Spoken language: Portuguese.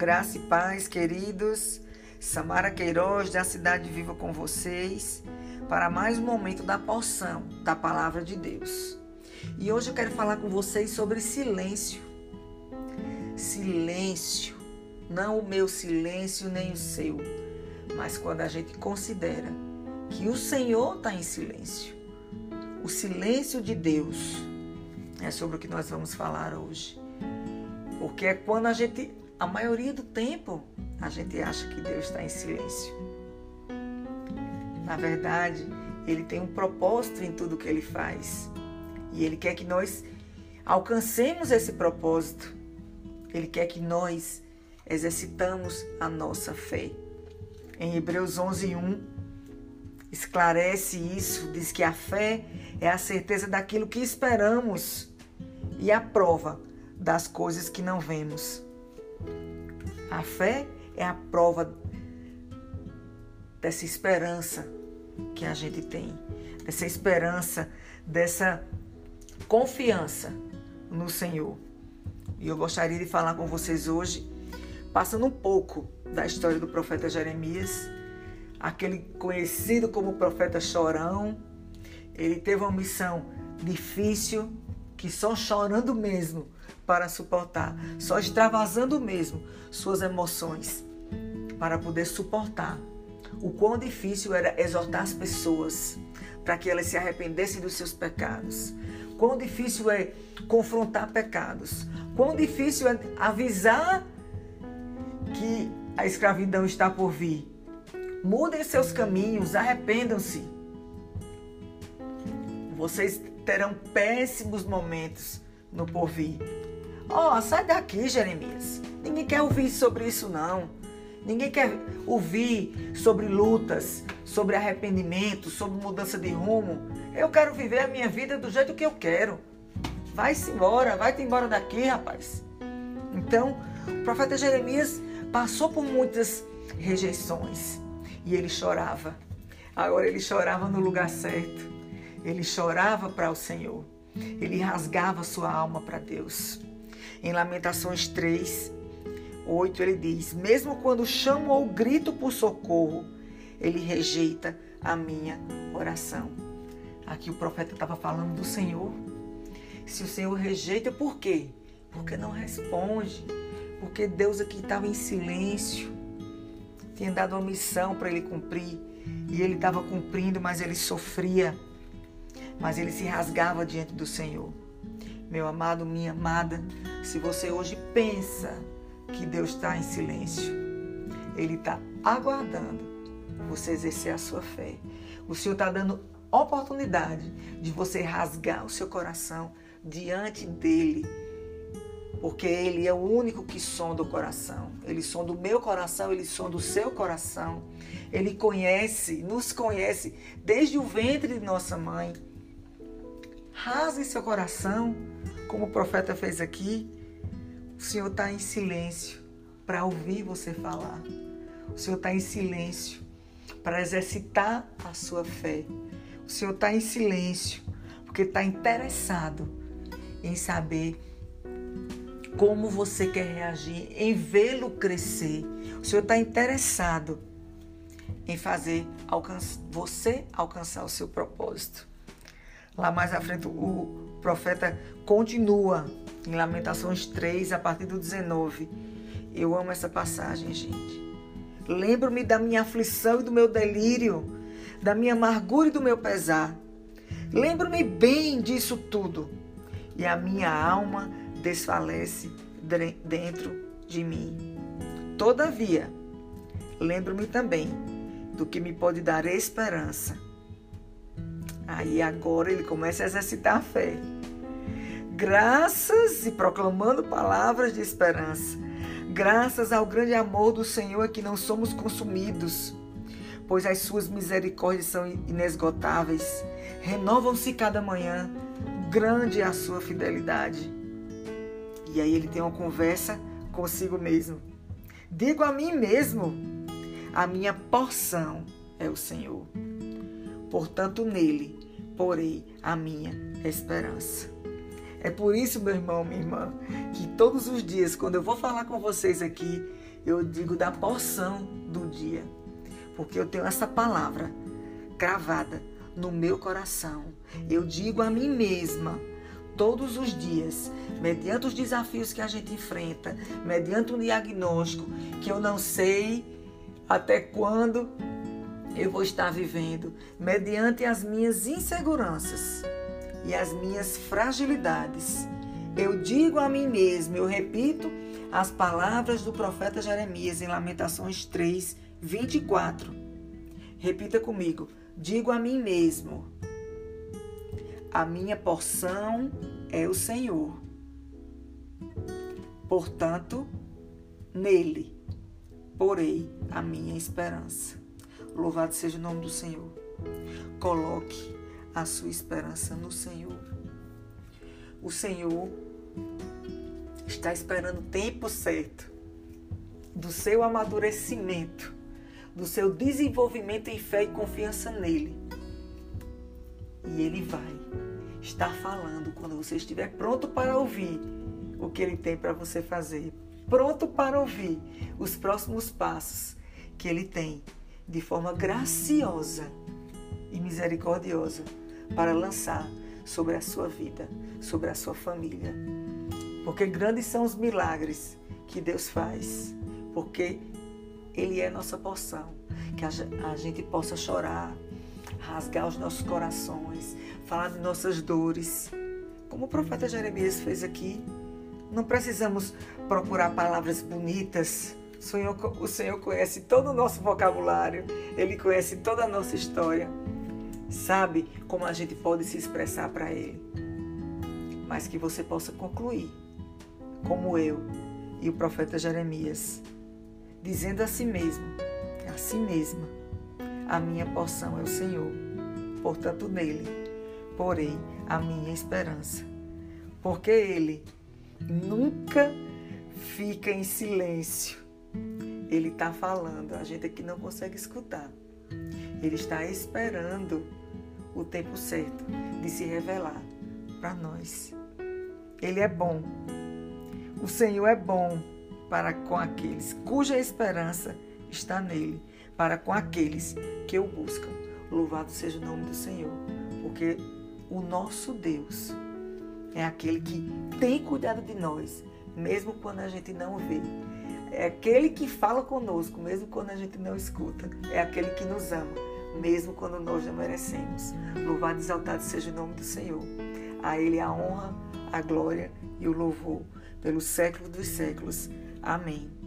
Graça e paz, queridos. Samara Queiroz, da Cidade Viva com vocês, para mais um momento da porção da Palavra de Deus. E hoje eu quero falar com vocês sobre silêncio. Silêncio. Não o meu silêncio nem o seu, mas quando a gente considera que o Senhor está em silêncio. O silêncio de Deus é sobre o que nós vamos falar hoje. Porque é quando a gente, a maioria do tempo, a gente acha que Deus está em silêncio. Na verdade, Ele tem um propósito em tudo que Ele faz. E Ele quer que nós alcancemos esse propósito. Ele quer que nós exercitamos a nossa fé. Em Hebreus 11, 1, esclarece isso, diz que a fé é a certeza daquilo que esperamos e a prova das coisas que não vemos. A fé é a prova dessa esperança que a gente tem, dessa esperança, dessa confiança no Senhor. E eu gostaria de falar com vocês hoje, passando um pouco da história do profeta Jeremias, aquele conhecido como profeta chorão. Ele teve uma missão difícil, que só chorando mesmo para suportar, só extravasando mesmo suas emoções para poder suportar. O quão difícil era exortar as pessoas para que elas se arrependessem dos seus pecados. Quão difícil é confrontar pecados. Quão difícil é avisar que a escravidão está por vir. Mudem seus caminhos, arrependam-se. Vocês terão péssimos momentos no porvir. Ó, oh, sai daqui, Jeremias. Ninguém quer ouvir sobre isso, não. Ninguém quer ouvir sobre lutas, sobre arrependimento, sobre mudança de rumo. Eu quero viver a minha vida do jeito que eu quero. Vai-se embora, vai-te embora daqui, rapaz. Então, o profeta Jeremias passou por muitas rejeições e ele chorava. Agora ele chorava no lugar certo. Ele chorava para o Senhor. Ele rasgava sua alma para Deus. Em Lamentações 3, 8, ele diz: Mesmo quando chamo ou grito por socorro, ele rejeita a minha oração. Aqui o profeta estava falando do Senhor. Se o Senhor rejeita, por quê? Porque não responde. Porque Deus aqui estava em silêncio. Tinha dado uma missão para ele cumprir. E ele estava cumprindo, mas ele sofria. Mas ele se rasgava diante do Senhor. Meu amado, minha amada, se você hoje pensa que Deus está em silêncio, Ele está aguardando você exercer a sua fé. O Senhor está dando oportunidade de você rasgar o seu coração diante dele. Porque ele é o único que sonda o coração. Ele sonda o meu coração, ele sonda o seu coração. Ele conhece, nos conhece desde o ventre de nossa mãe. Rasgue seu coração como o profeta fez aqui, o Senhor está em silêncio para ouvir você falar. O Senhor está em silêncio para exercitar a sua fé. O Senhor está em silêncio porque está interessado em saber como você quer reagir, em vê-lo crescer. O Senhor está interessado em fazer você alcançar o seu propósito. Lá mais à frente, o profeta continua em Lamentações 3, a partir do 19. Eu amo essa passagem, gente. Lembro-me da minha aflição e do meu delírio, da minha amargura e do meu pesar. Lembro-me bem disso tudo. E a minha alma desfalece dentro de mim. Todavia, lembro-me também do que me pode dar esperança Aí agora ele começa a exercitar a fé. Graças e proclamando palavras de esperança. Graças ao grande amor do Senhor é que não somos consumidos, pois as suas misericórdias são inesgotáveis. Renovam-se cada manhã. Grande é a sua fidelidade. E aí ele tem uma conversa consigo mesmo. Digo a mim mesmo: a minha porção é o Senhor portanto nele porei a minha esperança. É por isso, meu irmão, minha irmã, que todos os dias, quando eu vou falar com vocês aqui, eu digo da porção do dia, porque eu tenho essa palavra cravada no meu coração. Eu digo a mim mesma todos os dias, mediante os desafios que a gente enfrenta, mediante um diagnóstico que eu não sei até quando eu vou estar vivendo, mediante as minhas inseguranças e as minhas fragilidades. Eu digo a mim mesmo, eu repito as palavras do profeta Jeremias em Lamentações 3, 24. Repita comigo. Digo a mim mesmo: a minha porção é o Senhor. Portanto, nele porei a minha esperança. Louvado seja o nome do Senhor. Coloque a sua esperança no Senhor. O Senhor está esperando o tempo certo do seu amadurecimento, do seu desenvolvimento em fé e confiança nele. E ele vai estar falando quando você estiver pronto para ouvir o que ele tem para você fazer, pronto para ouvir os próximos passos que ele tem de forma graciosa e misericordiosa para lançar sobre a sua vida, sobre a sua família. Porque grandes são os milagres que Deus faz, porque Ele é nossa porção. Que a gente possa chorar, rasgar os nossos corações, falar de nossas dores, como o profeta Jeremias fez aqui. Não precisamos procurar palavras bonitas. O Senhor, o Senhor conhece todo o nosso vocabulário, Ele conhece toda a nossa história, sabe como a gente pode se expressar para Ele. Mas que você possa concluir, como eu e o profeta Jeremias, dizendo a si mesmo, a si mesma, a minha porção é o Senhor, portanto nele porém a minha esperança. Porque Ele nunca fica em silêncio. Ele está falando, a gente aqui não consegue escutar. Ele está esperando o tempo certo de se revelar para nós. Ele é bom. O Senhor é bom para com aqueles cuja esperança está nele, para com aqueles que o buscam. Louvado seja o nome do Senhor, porque o nosso Deus é aquele que tem cuidado de nós, mesmo quando a gente não vê. É aquele que fala conosco, mesmo quando a gente não escuta. É aquele que nos ama, mesmo quando nós não merecemos. Louvado e exaltado seja o nome do Senhor. A Ele a honra, a glória e o louvor pelos séculos dos séculos. Amém.